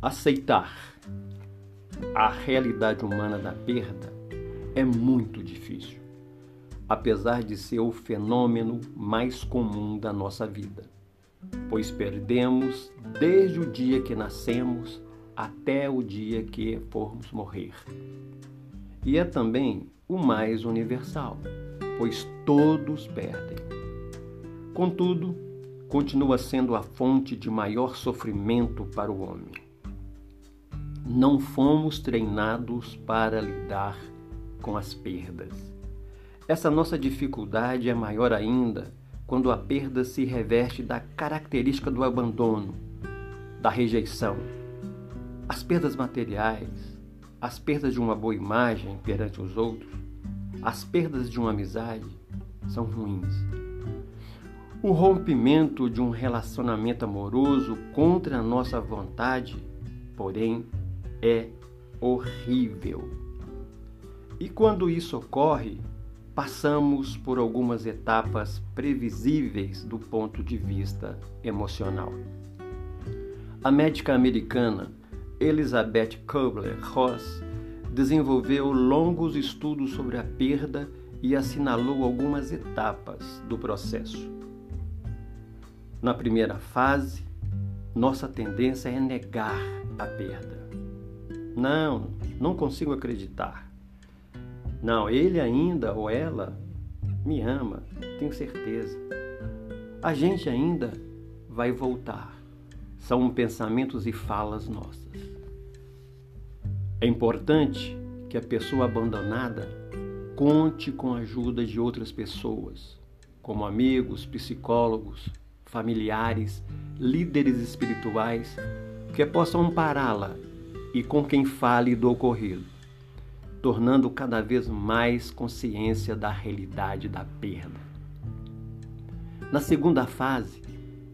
Aceitar a realidade humana da perda é muito difícil, apesar de ser o fenômeno mais comum da nossa vida, pois perdemos desde o dia que nascemos até o dia que formos morrer. E é também o mais universal, pois todos perdem. Contudo, continua sendo a fonte de maior sofrimento para o homem não fomos treinados para lidar com as perdas. Essa nossa dificuldade é maior ainda quando a perda se reveste da característica do abandono, da rejeição. As perdas materiais, as perdas de uma boa imagem perante os outros, as perdas de uma amizade são ruins. O rompimento de um relacionamento amoroso contra a nossa vontade, porém, é horrível. E quando isso ocorre, passamos por algumas etapas previsíveis do ponto de vista emocional. A médica americana Elizabeth Kubler-Ross desenvolveu longos estudos sobre a perda e assinalou algumas etapas do processo. Na primeira fase, nossa tendência é negar a perda. Não, não consigo acreditar. Não, ele ainda ou ela me ama, tenho certeza. A gente ainda vai voltar. São pensamentos e falas nossas. É importante que a pessoa abandonada conte com a ajuda de outras pessoas, como amigos, psicólogos, familiares, líderes espirituais, que possam ampará-la e com quem fale do ocorrido, tornando cada vez mais consciência da realidade da perda. Na segunda fase,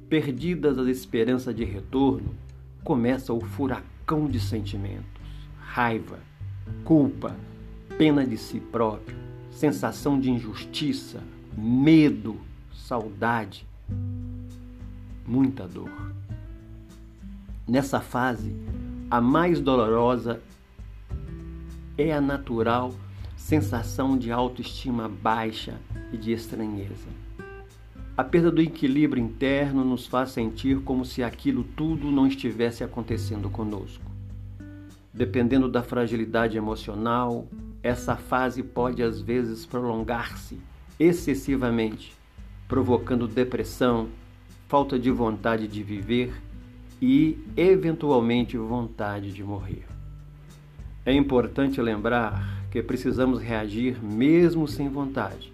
perdidas as esperanças de retorno, começa o furacão de sentimentos: raiva, culpa, pena de si próprio, sensação de injustiça, medo, saudade, muita dor. Nessa fase, a mais dolorosa é a natural sensação de autoestima baixa e de estranheza. A perda do equilíbrio interno nos faz sentir como se aquilo tudo não estivesse acontecendo conosco. Dependendo da fragilidade emocional, essa fase pode às vezes prolongar-se excessivamente, provocando depressão, falta de vontade de viver e, eventualmente, vontade de morrer. É importante lembrar que precisamos reagir mesmo sem vontade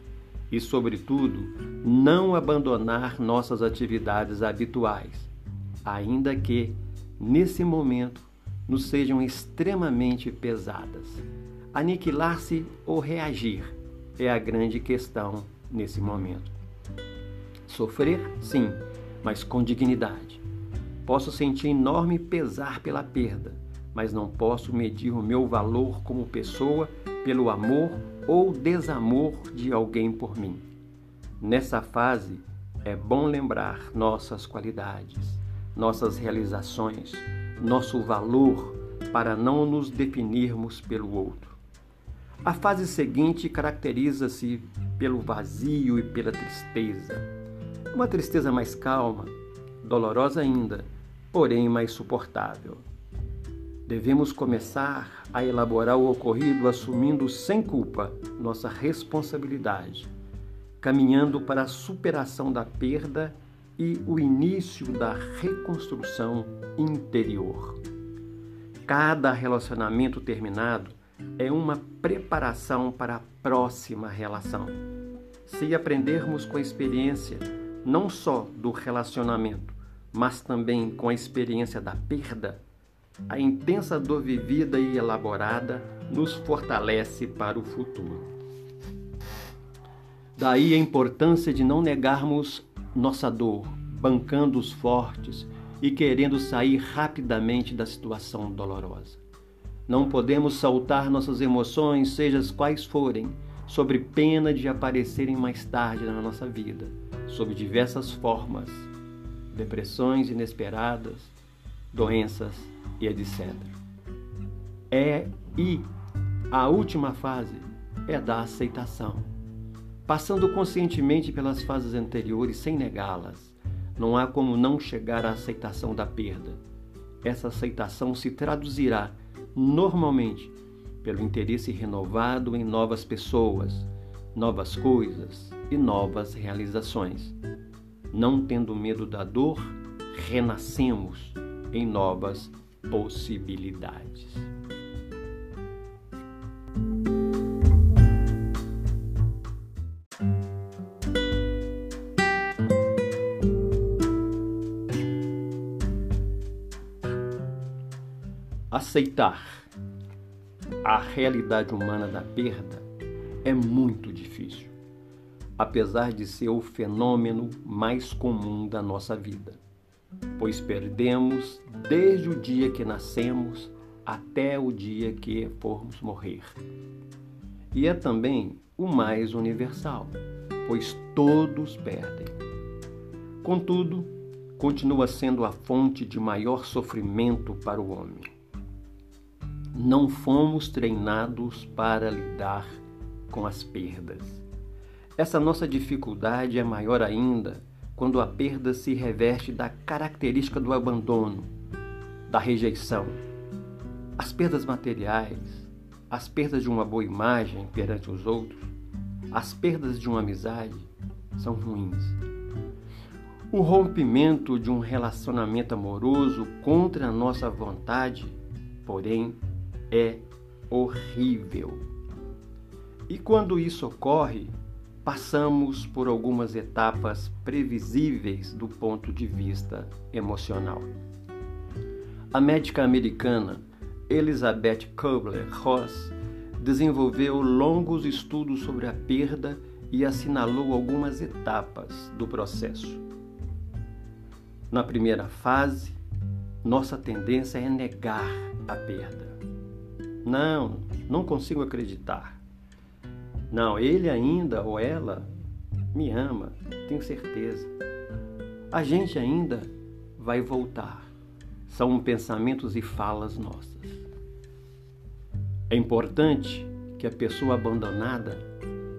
e, sobretudo, não abandonar nossas atividades habituais, ainda que, nesse momento, nos sejam extremamente pesadas. Aniquilar-se ou reagir é a grande questão nesse momento. Sofrer, sim, mas com dignidade Posso sentir enorme pesar pela perda, mas não posso medir o meu valor como pessoa pelo amor ou desamor de alguém por mim. Nessa fase, é bom lembrar nossas qualidades, nossas realizações, nosso valor para não nos definirmos pelo outro. A fase seguinte caracteriza-se pelo vazio e pela tristeza. Uma tristeza mais calma, dolorosa ainda, porém mais suportável. Devemos começar a elaborar o ocorrido assumindo sem culpa nossa responsabilidade, caminhando para a superação da perda e o início da reconstrução interior. Cada relacionamento terminado é uma preparação para a próxima relação. Se aprendermos com a experiência não só do relacionamento, mas também com a experiência da perda, a intensa dor vivida e elaborada nos fortalece para o futuro. Daí a importância de não negarmos nossa dor, bancando os fortes e querendo sair rapidamente da situação dolorosa. Não podemos saltar nossas emoções, seja quais forem, sobre pena de aparecerem mais tarde na nossa vida, sob diversas formas depressões inesperadas, doenças, e etc. É e a última fase é da aceitação. Passando conscientemente pelas fases anteriores sem negá-las, não há como não chegar à aceitação da perda. Essa aceitação se traduzirá, normalmente, pelo interesse renovado em novas pessoas, novas coisas e novas realizações. Não tendo medo da dor, renascemos em novas possibilidades. Aceitar a realidade humana da perda é muito apesar de ser o fenômeno mais comum da nossa vida, pois perdemos desde o dia que nascemos até o dia que formos morrer. E é também o mais universal, pois todos perdem. Contudo, continua sendo a fonte de maior sofrimento para o homem não fomos treinados para lidar com as perdas. Essa nossa dificuldade é maior ainda quando a perda se reveste da característica do abandono, da rejeição. As perdas materiais, as perdas de uma boa imagem perante os outros, as perdas de uma amizade são ruins. O rompimento de um relacionamento amoroso contra a nossa vontade, porém, é horrível. E quando isso ocorre, passamos por algumas etapas previsíveis do ponto de vista emocional. A médica americana Elizabeth Kubler-Ross desenvolveu longos estudos sobre a perda e assinalou algumas etapas do processo. Na primeira fase, nossa tendência é negar a perda. Não, não consigo acreditar. Não, ele ainda ou ela me ama, tenho certeza. A gente ainda vai voltar. São pensamentos e falas nossas. É importante que a pessoa abandonada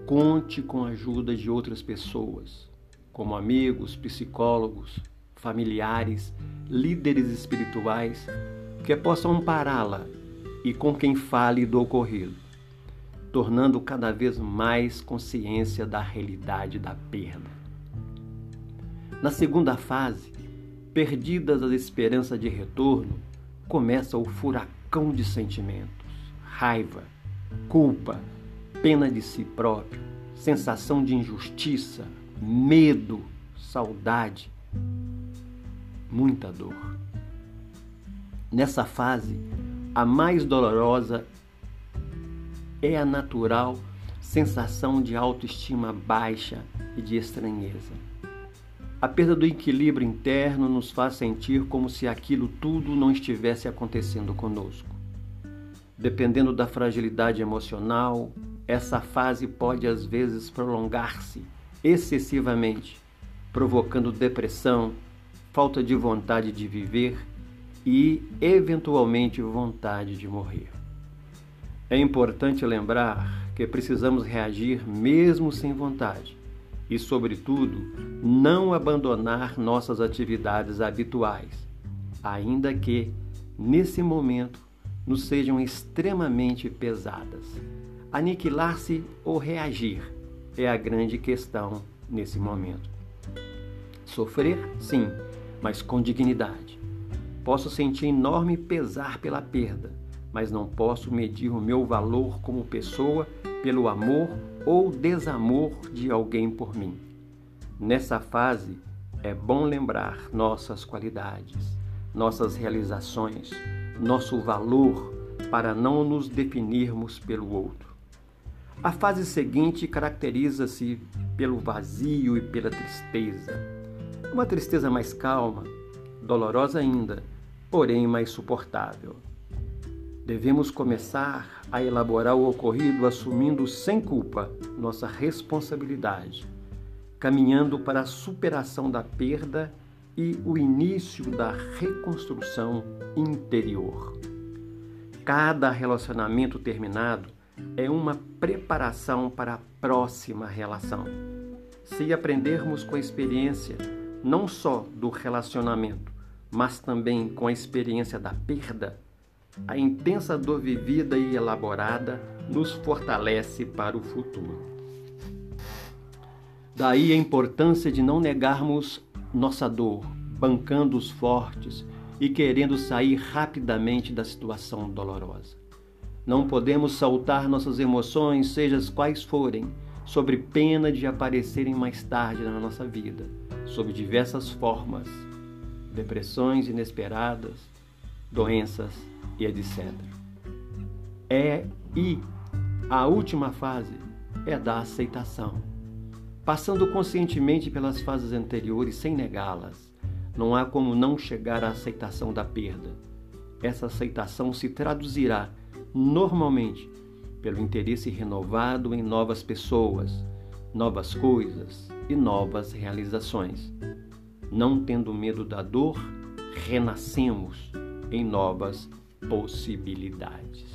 conte com a ajuda de outras pessoas, como amigos, psicólogos, familiares, líderes espirituais, que possam ampará-la e com quem fale do ocorrido, tornando cada vez mais consciência da realidade da perda. Na segunda fase, perdidas as esperanças de retorno, começa o furacão de sentimentos: raiva, culpa, pena de si próprio, sensação de injustiça, medo, saudade, muita dor. Nessa fase, a mais dolorosa é a natural sensação de autoestima baixa e de estranheza. A perda do equilíbrio interno nos faz sentir como se aquilo tudo não estivesse acontecendo conosco. Dependendo da fragilidade emocional, essa fase pode às vezes prolongar-se excessivamente, provocando depressão, falta de vontade de viver e, eventualmente, vontade de morrer. É importante lembrar que precisamos reagir mesmo sem vontade e, sobretudo, não abandonar nossas atividades habituais, ainda que, nesse momento, nos sejam extremamente pesadas. Aniquilar-se ou reagir é a grande questão nesse momento. Sofrer, sim, mas com dignidade Posso sentir enorme pesar pela perda, mas não posso medir o meu valor como pessoa pelo amor ou desamor de alguém por mim. Nessa fase, é bom lembrar nossas qualidades, nossas realizações, nosso valor para não nos definirmos pelo outro. A fase seguinte caracteriza-se pelo vazio e pela tristeza. Uma tristeza mais calma, dolorosa ainda, porém mais suportável. Devemos começar a elaborar o ocorrido assumindo sem culpa nossa responsabilidade, caminhando para a superação da perda e o início da reconstrução interior. Cada relacionamento terminado é uma preparação para a próxima relação. Se aprendermos com a experiência não só do relacionamento, mas também com a experiência da perda, a intensa dor vivida e elaborada nos fortalece para o futuro. Daí a importância de não negarmos nossa dor, bancando os fortes e querendo sair rapidamente da situação dolorosa. Não podemos saltar nossas emoções, seja quais forem, sobre pena de aparecerem mais tarde na nossa vida, sob diversas formas, depressões inesperadas, doenças e etc. É e a última fase é da aceitação. Passando conscientemente pelas fases anteriores sem negá-las, não há como não chegar à aceitação da perda. Essa aceitação se traduzirá normalmente pelo interesse renovado em novas pessoas, novas coisas e novas realizações. Não tendo medo da dor, renascemos em novas possibilidades.